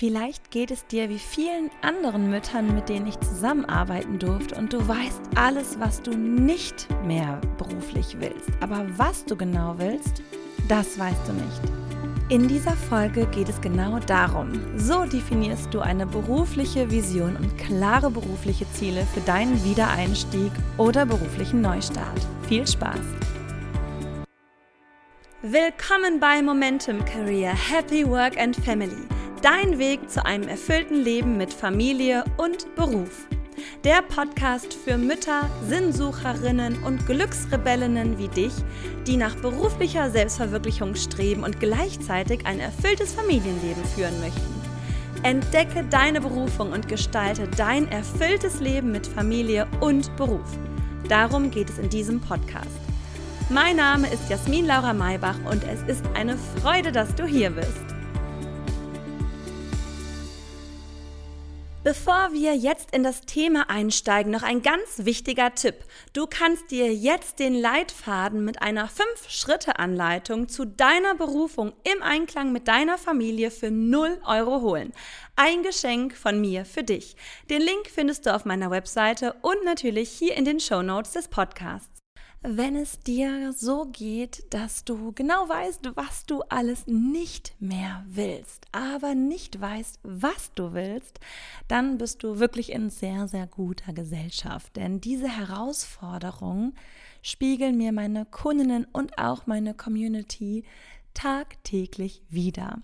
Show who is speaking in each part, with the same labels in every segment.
Speaker 1: Vielleicht geht es dir wie vielen anderen Müttern, mit denen ich zusammenarbeiten durfte und du weißt alles, was du nicht mehr beruflich willst. Aber was du genau willst, das weißt du nicht. In dieser Folge geht es genau darum. So definierst du eine berufliche Vision und klare berufliche Ziele für deinen Wiedereinstieg oder beruflichen Neustart. Viel Spaß! Willkommen bei Momentum Career Happy Work and Family. Dein Weg zu einem erfüllten Leben mit Familie und Beruf. Der Podcast für Mütter, Sinnsucherinnen und Glücksrebellinnen wie dich, die nach beruflicher Selbstverwirklichung streben und gleichzeitig ein erfülltes Familienleben führen möchten. Entdecke deine Berufung und gestalte dein erfülltes Leben mit Familie und Beruf. Darum geht es in diesem Podcast. Mein Name ist Jasmin Laura Maybach und es ist eine Freude, dass du hier bist. Bevor wir jetzt in das Thema einsteigen, noch ein ganz wichtiger Tipp. Du kannst dir jetzt den Leitfaden mit einer 5-Schritte-Anleitung zu deiner Berufung im Einklang mit deiner Familie für 0 Euro holen. Ein Geschenk von mir für dich. Den Link findest du auf meiner Webseite und natürlich hier in den Show Notes des Podcasts wenn es dir so geht, dass du genau weißt, was du alles nicht mehr willst, aber nicht weißt, was du willst, dann bist du wirklich in sehr, sehr guter Gesellschaft. Denn diese Herausforderungen spiegeln mir meine Kundinnen und auch meine Community tagtäglich wieder.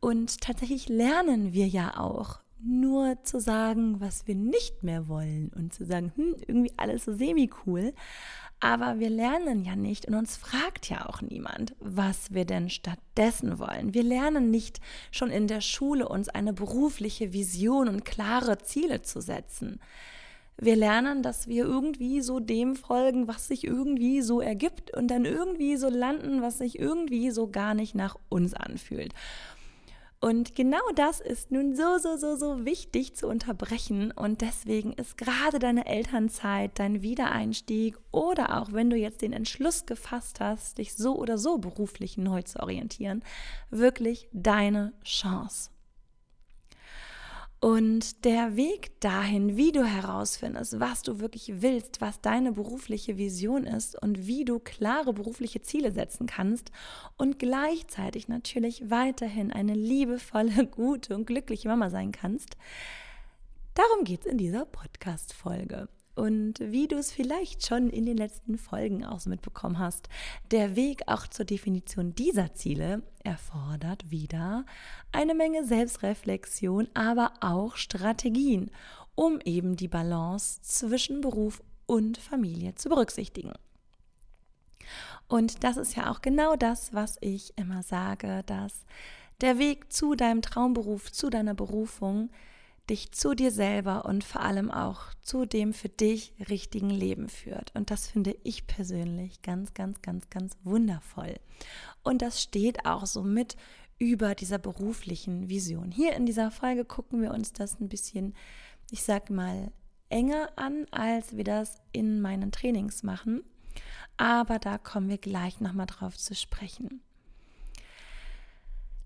Speaker 1: Und tatsächlich lernen wir ja auch nur zu sagen, was wir nicht mehr wollen und zu sagen, hm, irgendwie alles so semi-cool. Aber wir lernen ja nicht und uns fragt ja auch niemand, was wir denn stattdessen wollen. Wir lernen nicht schon in der Schule, uns eine berufliche Vision und klare Ziele zu setzen. Wir lernen, dass wir irgendwie so dem folgen, was sich irgendwie so ergibt und dann irgendwie so landen, was sich irgendwie so gar nicht nach uns anfühlt. Und genau das ist nun so, so, so, so wichtig zu unterbrechen. Und deswegen ist gerade deine Elternzeit, dein Wiedereinstieg oder auch wenn du jetzt den Entschluss gefasst hast, dich so oder so beruflich neu zu orientieren, wirklich deine Chance. Und der Weg dahin, wie du herausfindest, was du wirklich willst, was deine berufliche Vision ist und wie du klare berufliche Ziele setzen kannst und gleichzeitig natürlich weiterhin eine liebevolle, gute und glückliche Mama sein kannst, darum geht es in dieser Podcast-Folge. Und wie du es vielleicht schon in den letzten Folgen auch so mitbekommen hast, der Weg auch zur Definition dieser Ziele erfordert wieder eine Menge Selbstreflexion, aber auch Strategien, um eben die Balance zwischen Beruf und Familie zu berücksichtigen. Und das ist ja auch genau das, was ich immer sage, dass der Weg zu deinem Traumberuf, zu deiner Berufung, dich zu dir selber und vor allem auch zu dem für dich richtigen Leben führt. Und das finde ich persönlich ganz, ganz, ganz, ganz wundervoll. Und das steht auch so mit über dieser beruflichen Vision. Hier in dieser Folge gucken wir uns das ein bisschen, ich sag mal, enger an, als wir das in meinen Trainings machen. Aber da kommen wir gleich nochmal drauf zu sprechen.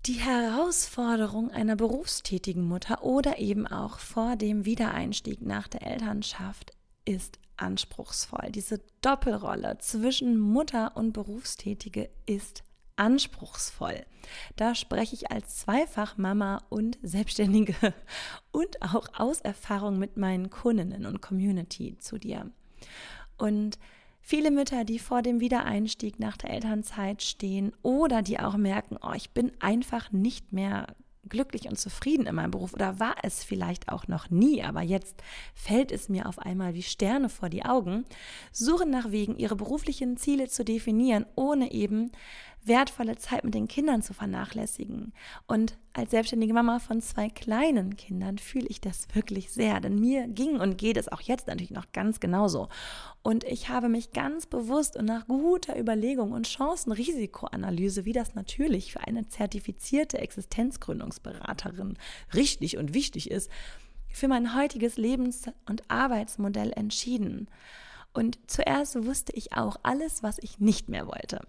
Speaker 1: Die Herausforderung einer berufstätigen Mutter oder eben auch vor dem Wiedereinstieg nach der Elternschaft ist anspruchsvoll. Diese Doppelrolle zwischen Mutter und Berufstätige ist anspruchsvoll. Da spreche ich als Zweifachmama und Selbstständige und auch aus Erfahrung mit meinen Kundinnen und Community zu dir. Und Viele Mütter, die vor dem Wiedereinstieg nach der Elternzeit stehen oder die auch merken, oh, ich bin einfach nicht mehr glücklich und zufrieden in meinem Beruf oder war es vielleicht auch noch nie, aber jetzt fällt es mir auf einmal wie Sterne vor die Augen, suchen nach Wegen, ihre beruflichen Ziele zu definieren, ohne eben wertvolle Zeit mit den Kindern zu vernachlässigen. Und als selbstständige Mama von zwei kleinen Kindern fühle ich das wirklich sehr, denn mir ging und geht es auch jetzt natürlich noch ganz genauso. Und ich habe mich ganz bewusst und nach guter Überlegung und Chancen-Risikoanalyse, wie das natürlich für eine zertifizierte Existenzgründungsberaterin richtig und wichtig ist, für mein heutiges Lebens- und Arbeitsmodell entschieden. Und zuerst wusste ich auch alles, was ich nicht mehr wollte.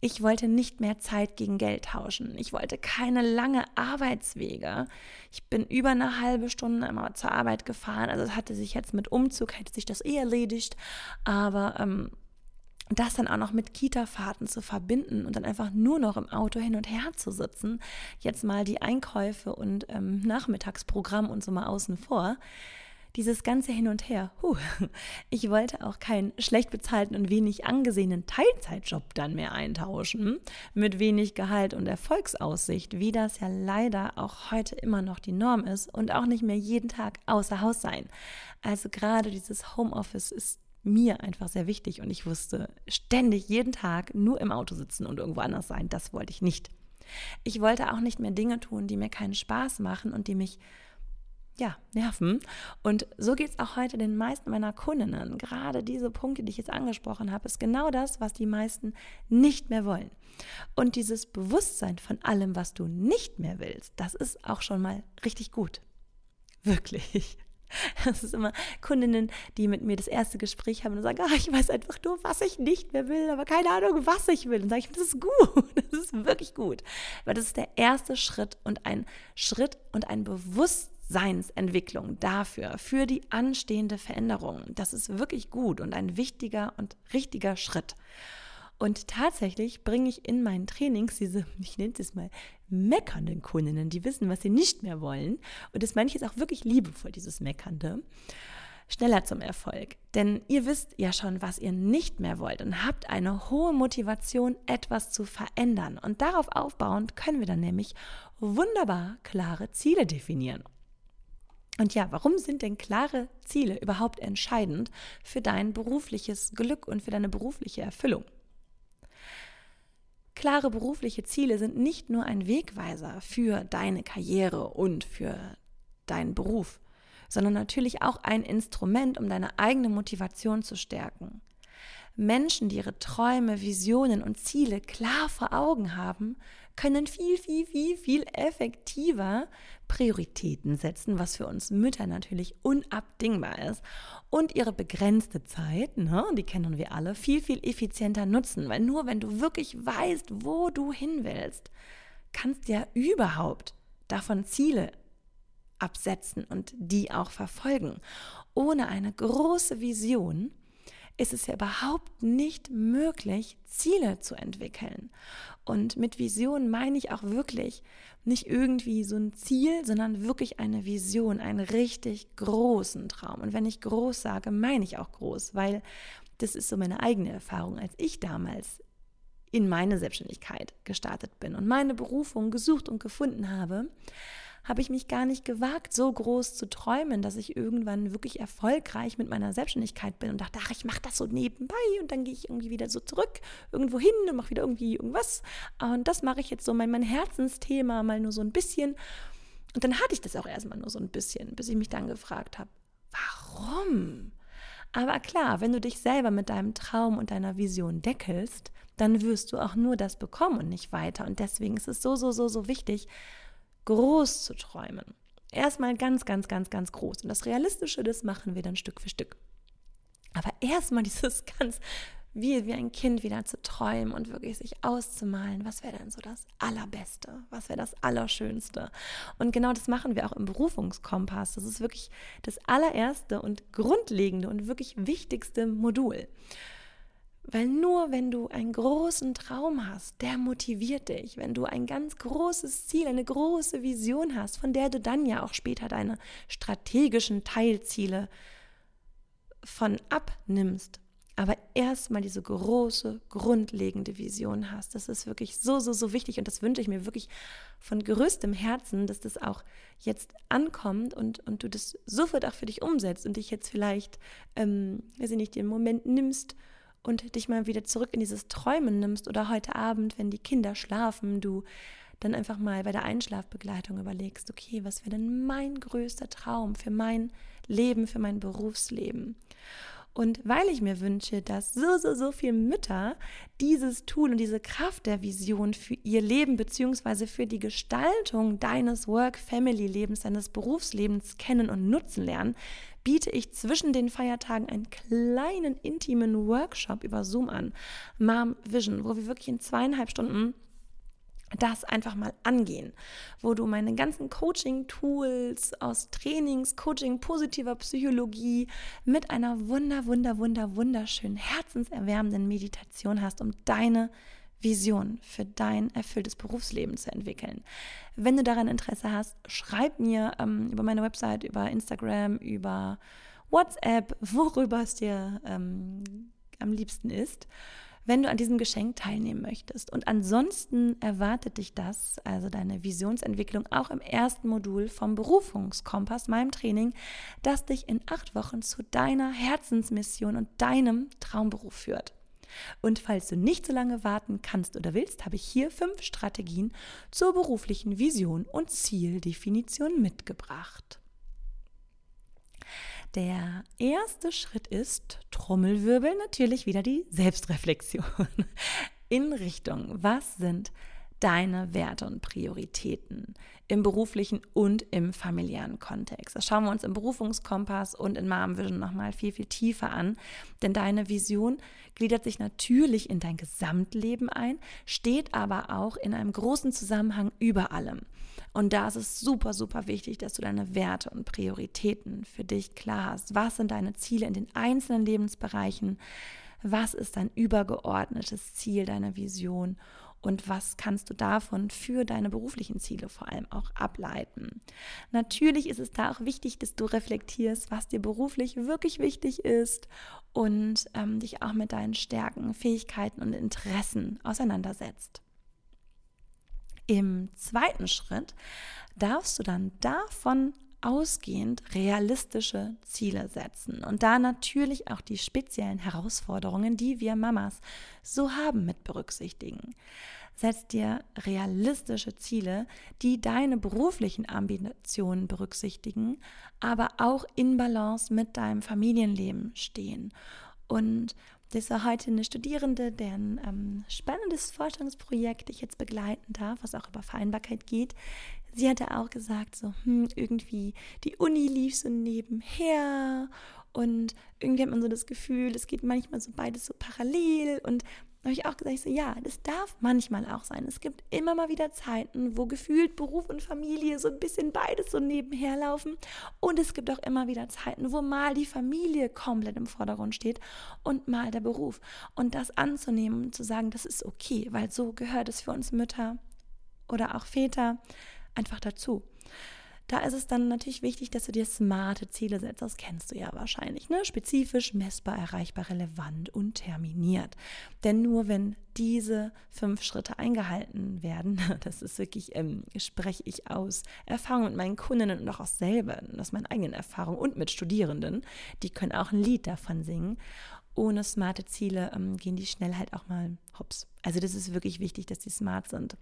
Speaker 1: Ich wollte nicht mehr Zeit gegen Geld tauschen. Ich wollte keine lange Arbeitswege. Ich bin über eine halbe Stunde immer zur Arbeit gefahren. Also es hatte sich jetzt mit Umzug, hätte sich das eh erledigt. Aber ähm, das dann auch noch mit Kita-Fahrten zu verbinden und dann einfach nur noch im Auto hin und her zu sitzen, jetzt mal die Einkäufe und ähm, Nachmittagsprogramm und so mal außen vor, dieses ganze Hin und Her. Huh. Ich wollte auch keinen schlecht bezahlten und wenig angesehenen Teilzeitjob dann mehr eintauschen mit wenig Gehalt und Erfolgsaussicht, wie das ja leider auch heute immer noch die Norm ist und auch nicht mehr jeden Tag außer Haus sein. Also gerade dieses Homeoffice ist mir einfach sehr wichtig und ich wusste ständig jeden Tag nur im Auto sitzen und irgendwo anders sein. Das wollte ich nicht. Ich wollte auch nicht mehr Dinge tun, die mir keinen Spaß machen und die mich ja, nerven. Und so geht es auch heute den meisten meiner Kundinnen. Gerade diese Punkte, die ich jetzt angesprochen habe, ist genau das, was die meisten nicht mehr wollen. Und dieses Bewusstsein von allem, was du nicht mehr willst, das ist auch schon mal richtig gut. Wirklich. Das ist immer Kundinnen, die mit mir das erste Gespräch haben und sagen, ah, ich weiß einfach nur, was ich nicht mehr will, aber keine Ahnung, was ich will. Und sage ich, das ist gut, das ist wirklich gut. Weil das ist der erste Schritt und ein Schritt und ein Bewusstseinsentwicklung dafür, für die anstehende Veränderung. Das ist wirklich gut und ein wichtiger und richtiger Schritt. Und tatsächlich bringe ich in meinen Trainings diese, ich nenne es mal, meckernden Kundinnen, die wissen, was sie nicht mehr wollen. Und das meine ich auch wirklich liebevoll, dieses Meckernde schneller zum Erfolg. Denn ihr wisst ja schon, was ihr nicht mehr wollt und habt eine hohe Motivation, etwas zu verändern. Und darauf aufbauend können wir dann nämlich wunderbar klare Ziele definieren. Und ja, warum sind denn klare Ziele überhaupt entscheidend für dein berufliches Glück und für deine berufliche Erfüllung? Klare berufliche Ziele sind nicht nur ein Wegweiser für deine Karriere und für deinen Beruf, sondern natürlich auch ein Instrument, um deine eigene Motivation zu stärken. Menschen, die ihre Träume, Visionen und Ziele klar vor Augen haben, können viel, viel, viel, viel effektiver Prioritäten setzen, was für uns Mütter natürlich unabdingbar ist. Und ihre begrenzte Zeit, ne, die kennen wir alle, viel, viel effizienter nutzen. Weil nur wenn du wirklich weißt, wo du hin willst, kannst du ja überhaupt davon Ziele absetzen und die auch verfolgen. Ohne eine große Vision ist es ja überhaupt nicht möglich, Ziele zu entwickeln. Und mit Vision meine ich auch wirklich nicht irgendwie so ein Ziel, sondern wirklich eine Vision, einen richtig großen Traum. Und wenn ich groß sage, meine ich auch groß, weil das ist so meine eigene Erfahrung, als ich damals in meine Selbstständigkeit gestartet bin und meine Berufung gesucht und gefunden habe, habe ich mich gar nicht gewagt, so groß zu träumen, dass ich irgendwann wirklich erfolgreich mit meiner Selbstständigkeit bin und dachte, ach, ich mache das so nebenbei und dann gehe ich irgendwie wieder so zurück irgendwo hin und mache wieder irgendwie irgendwas. Und das mache ich jetzt so mein, mein Herzensthema mal nur so ein bisschen. Und dann hatte ich das auch erstmal nur so ein bisschen, bis ich mich dann gefragt habe, warum? Aber klar, wenn du dich selber mit deinem Traum und deiner Vision deckelst, dann wirst du auch nur das bekommen und nicht weiter. Und deswegen ist es so, so, so, so wichtig, groß zu träumen. Erstmal ganz, ganz, ganz, ganz groß. Und das Realistische, das machen wir dann Stück für Stück. Aber erstmal dieses ganz, wie, wie ein Kind wieder zu träumen und wirklich sich auszumalen, was wäre denn so das Allerbeste, was wäre das Allerschönste. Und genau das machen wir auch im Berufungskompass. Das ist wirklich das allererste und grundlegende und wirklich wichtigste Modul. Weil nur wenn du einen großen Traum hast, der motiviert dich. Wenn du ein ganz großes Ziel, eine große Vision hast, von der du dann ja auch später deine strategischen Teilziele von abnimmst, aber erstmal diese große, grundlegende Vision hast. Das ist wirklich so, so, so wichtig und das wünsche ich mir wirklich von größtem Herzen, dass das auch jetzt ankommt und, und du das sofort auch für dich umsetzt und dich jetzt vielleicht, ähm, weiß ich nicht, den Moment nimmst, und dich mal wieder zurück in dieses Träumen nimmst oder heute Abend, wenn die Kinder schlafen, du dann einfach mal bei der Einschlafbegleitung überlegst, okay, was wäre denn mein größter Traum für mein Leben, für mein Berufsleben? Und weil ich mir wünsche, dass so, so, so viele Mütter dieses Tool und diese Kraft der Vision für ihr Leben beziehungsweise für die Gestaltung deines Work-Family-Lebens, deines Berufslebens kennen und nutzen lernen, biete ich zwischen den Feiertagen einen kleinen intimen Workshop über Zoom an, Mom Vision, wo wir wirklich in zweieinhalb Stunden das einfach mal angehen, wo du meine ganzen Coaching-Tools aus Trainings, Coaching, positiver Psychologie mit einer wunder, wunder, wunder, wunderschönen, herzenserwärmenden Meditation hast, um deine Vision für dein erfülltes Berufsleben zu entwickeln. Wenn du daran Interesse hast, schreib mir ähm, über meine Website, über Instagram, über WhatsApp, worüber es dir ähm, am liebsten ist, wenn du an diesem Geschenk teilnehmen möchtest. Und ansonsten erwartet dich das, also deine Visionsentwicklung, auch im ersten Modul vom Berufungskompass, meinem Training, das dich in acht Wochen zu deiner Herzensmission und deinem Traumberuf führt. Und falls du nicht so lange warten kannst oder willst, habe ich hier fünf Strategien zur beruflichen Vision und Zieldefinition mitgebracht. Der erste Schritt ist, Trommelwirbel, natürlich wieder die Selbstreflexion in Richtung, was sind deine Werte und Prioritäten im beruflichen und im familiären Kontext. Das schauen wir uns im Berufungskompass und in Mom Vision nochmal viel, viel tiefer an. Denn deine Vision gliedert sich natürlich in dein Gesamtleben ein, steht aber auch in einem großen Zusammenhang über allem. Und da ist es super, super wichtig, dass du deine Werte und Prioritäten für dich klar hast. Was sind deine Ziele in den einzelnen Lebensbereichen? Was ist dein übergeordnetes Ziel deiner Vision? Und was kannst du davon für deine beruflichen Ziele vor allem auch ableiten. Natürlich ist es da auch wichtig, dass du reflektierst, was dir beruflich wirklich wichtig ist und ähm, dich auch mit deinen Stärken, Fähigkeiten und Interessen auseinandersetzt. Im zweiten Schritt darfst du dann davon ausgehend realistische Ziele setzen und da natürlich auch die speziellen Herausforderungen, die wir Mamas so haben, mit berücksichtigen. Setz dir realistische Ziele, die deine beruflichen Ambitionen berücksichtigen, aber auch in Balance mit deinem Familienleben stehen. Und das war heute eine Studierende, deren ähm, spannendes Forschungsprojekt ich jetzt begleiten darf, was auch über Vereinbarkeit geht sie hatte auch gesagt, so, hm, irgendwie die Uni lief so nebenher und irgendwie hat man so das Gefühl, es geht manchmal so beides so parallel und habe ich auch gesagt, ich so, ja, das darf manchmal auch sein. Es gibt immer mal wieder Zeiten, wo gefühlt Beruf und Familie so ein bisschen beides so nebenher laufen. Und es gibt auch immer wieder Zeiten, wo mal die Familie komplett im Vordergrund steht und mal der Beruf. Und das anzunehmen und zu sagen, das ist okay, weil so gehört es für uns Mütter oder auch Väter einfach dazu. Da ist es dann natürlich wichtig, dass du dir smarte Ziele setzt. Das kennst du ja wahrscheinlich. Ne? Spezifisch, messbar, erreichbar, relevant und terminiert. Denn nur wenn diese fünf Schritte eingehalten werden, das ist wirklich, ähm, spreche ich aus Erfahrung mit meinen Kundinnen und auch aus selber, aus meinen eigenen Erfahrungen und mit Studierenden, die können auch ein Lied davon singen. Ohne smarte Ziele ähm, gehen die schnell halt auch mal hops. Also das ist wirklich wichtig, dass die smart sind.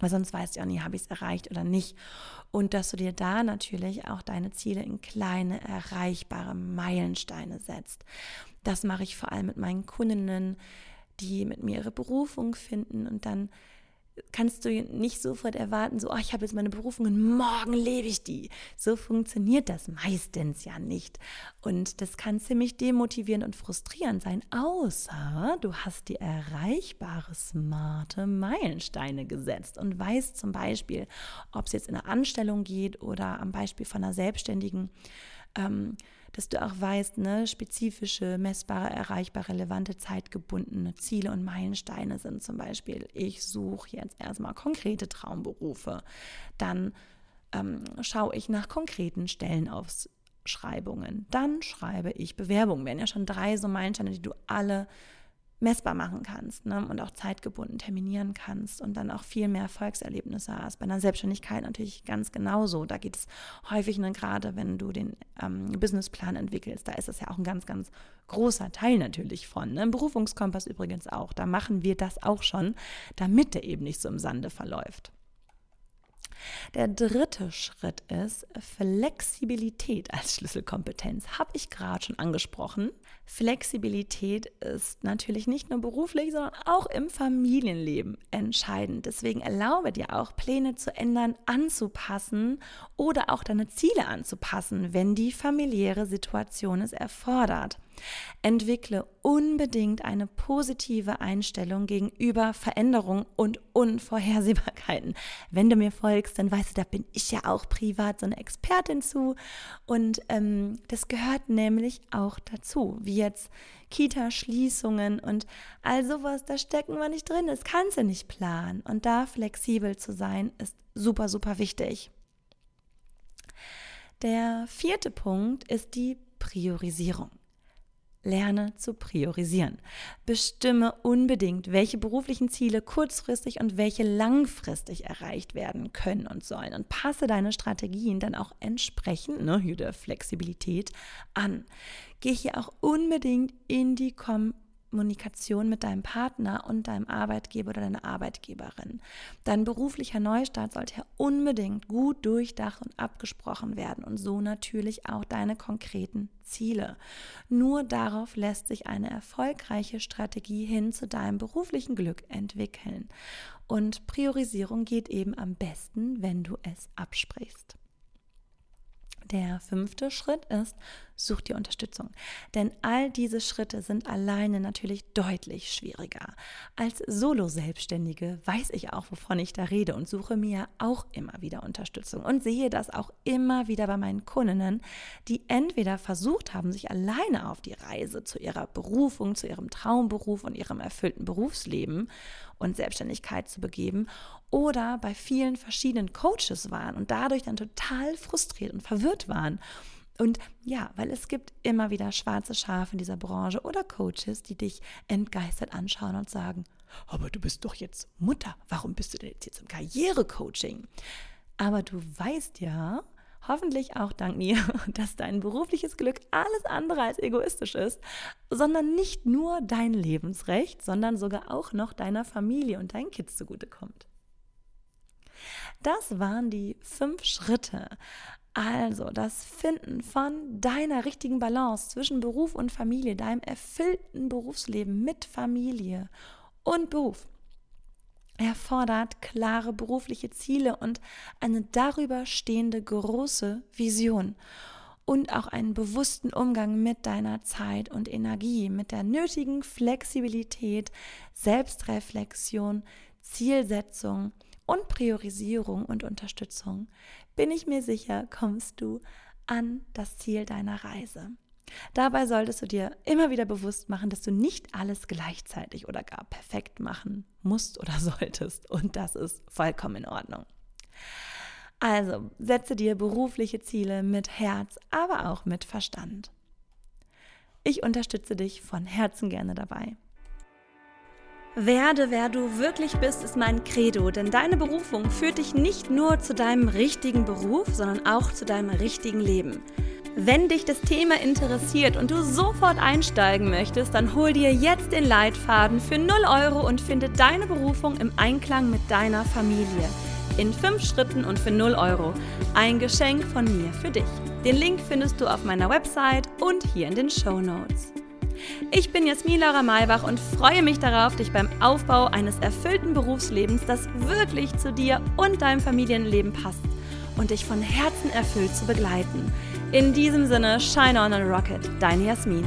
Speaker 1: Weil sonst weißt du auch nie, habe ich es erreicht oder nicht. Und dass du dir da natürlich auch deine Ziele in kleine, erreichbare Meilensteine setzt. Das mache ich vor allem mit meinen Kundinnen, die mit mir ihre Berufung finden und dann kannst du nicht sofort erwarten, so, oh, ich habe jetzt meine Berufung und morgen lebe ich die. So funktioniert das meistens ja nicht. Und das kann ziemlich demotivierend und frustrierend sein, außer du hast dir erreichbare, smarte Meilensteine gesetzt und weißt zum Beispiel, ob es jetzt in eine Anstellung geht oder am Beispiel von einer Selbstständigen, ähm, dass du auch weißt, ne, spezifische, messbare, erreichbare, relevante, zeitgebundene Ziele und Meilensteine sind zum Beispiel, ich suche jetzt erstmal konkrete Traumberufe. Dann ähm, schaue ich nach konkreten Stellenausschreibungen. Dann schreibe ich Bewerbungen. Wären ja schon drei so Meilensteine, die du alle messbar machen kannst ne? und auch zeitgebunden terminieren kannst und dann auch viel mehr Erfolgserlebnisse hast. Bei einer Selbstständigkeit natürlich ganz genauso. Da geht es häufig, ne, gerade wenn du den ähm, Businessplan entwickelst, da ist das ja auch ein ganz, ganz großer Teil natürlich von. Ne? Im Berufungskompass übrigens auch. Da machen wir das auch schon, damit der eben nicht so im Sande verläuft. Der dritte Schritt ist Flexibilität als Schlüsselkompetenz. Habe ich gerade schon angesprochen. Flexibilität ist natürlich nicht nur beruflich, sondern auch im Familienleben entscheidend. Deswegen erlaube dir auch, Pläne zu ändern, anzupassen oder auch deine Ziele anzupassen, wenn die familiäre Situation es erfordert. Entwickle unbedingt eine positive Einstellung gegenüber Veränderungen und Unvorhersehbarkeiten. Wenn du mir folgst, dann weißt du, da bin ich ja auch privat so eine Expertin zu. Und ähm, das gehört nämlich auch dazu, wie jetzt Kita-Schließungen und all sowas, da stecken wir nicht drin. Das kannst du nicht planen. Und da flexibel zu sein, ist super, super wichtig. Der vierte Punkt ist die Priorisierung. Lerne zu priorisieren. Bestimme unbedingt, welche beruflichen Ziele kurzfristig und welche langfristig erreicht werden können und sollen. Und passe deine Strategien dann auch entsprechend, ne, der Flexibilität, an. Geh hier auch unbedingt in die Kom Kommunikation mit deinem Partner und deinem Arbeitgeber oder deiner Arbeitgeberin. Dein beruflicher Neustart sollte ja unbedingt gut durchdacht und abgesprochen werden und so natürlich auch deine konkreten Ziele. Nur darauf lässt sich eine erfolgreiche Strategie hin zu deinem beruflichen Glück entwickeln. Und Priorisierung geht eben am besten, wenn du es absprichst. Der fünfte Schritt ist, such dir Unterstützung. Denn all diese Schritte sind alleine natürlich deutlich schwieriger. Als Solo-Selbstständige weiß ich auch, wovon ich da rede und suche mir auch immer wieder Unterstützung und sehe das auch immer wieder bei meinen Kundinnen, die entweder versucht haben, sich alleine auf die Reise zu ihrer Berufung, zu ihrem Traumberuf und ihrem erfüllten Berufsleben und Selbstständigkeit zu begeben oder bei vielen verschiedenen Coaches waren und dadurch dann total frustriert und verwirrt waren. Und ja, weil es gibt immer wieder schwarze Schafe in dieser Branche oder Coaches, die dich entgeistert anschauen und sagen, aber du bist doch jetzt Mutter, warum bist du denn jetzt, jetzt im Karrierecoaching? Aber du weißt ja, hoffentlich auch dank mir, dass dein berufliches Glück alles andere als egoistisch ist, sondern nicht nur dein Lebensrecht, sondern sogar auch noch deiner Familie und deinen Kids zugutekommt. Das waren die fünf Schritte. Also das Finden von deiner richtigen Balance zwischen Beruf und Familie, deinem erfüllten Berufsleben mit Familie und Beruf erfordert klare berufliche Ziele und eine darüber stehende große Vision und auch einen bewussten Umgang mit deiner Zeit und Energie, mit der nötigen Flexibilität, Selbstreflexion, Zielsetzung und Priorisierung und Unterstützung, bin ich mir sicher, kommst du an das Ziel deiner Reise. Dabei solltest du dir immer wieder bewusst machen, dass du nicht alles gleichzeitig oder gar perfekt machen musst oder solltest. Und das ist vollkommen in Ordnung. Also setze dir berufliche Ziele mit Herz, aber auch mit Verstand. Ich unterstütze dich von Herzen gerne dabei. Werde, wer du wirklich bist, ist mein Credo, denn deine Berufung führt dich nicht nur zu deinem richtigen Beruf, sondern auch zu deinem richtigen Leben. Wenn dich das Thema interessiert und du sofort einsteigen möchtest, dann hol dir jetzt den Leitfaden für 0 Euro und finde deine Berufung im Einklang mit deiner Familie. In 5 Schritten und für 0 Euro. Ein Geschenk von mir für dich. Den Link findest du auf meiner Website und hier in den Show Notes. Ich bin Jasmin Laura Maybach und freue mich darauf, dich beim Aufbau eines erfüllten Berufslebens, das wirklich zu dir und deinem Familienleben passt und dich von Herzen erfüllt zu begleiten. In diesem Sinne, shine on a rocket, deine Jasmin.